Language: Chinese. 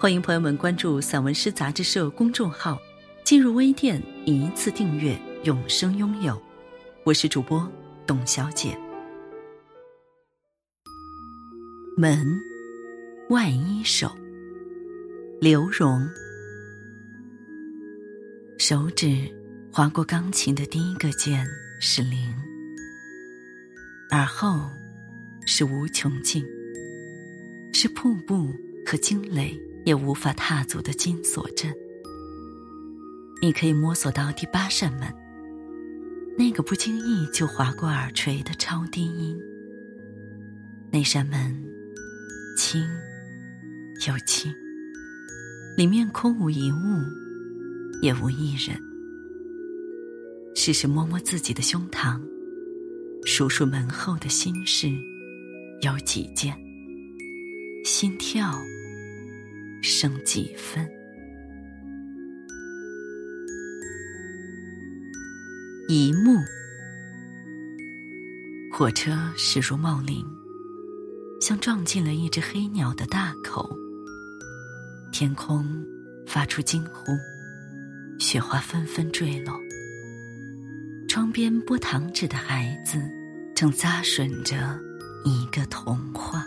欢迎朋友们关注散文诗杂志社公众号，进入微店一次订阅，永生拥有。我是主播董小姐。门外一首，刘荣。手指划过钢琴的第一个键是零，而后是无穷尽，是瀑布和惊雷。也无法踏足的金锁镇，你可以摸索到第八扇门，那个不经意就划过耳垂的超低音。那扇门轻又轻，里面空无一物，也无一人。试试摸摸自己的胸膛，数数门后的心事有几件，心跳。剩几分？一幕，火车驶入茂林，像撞进了一只黑鸟的大口。天空发出惊呼，雪花纷纷坠落。窗边剥糖纸的孩子正咂吮着一个童话。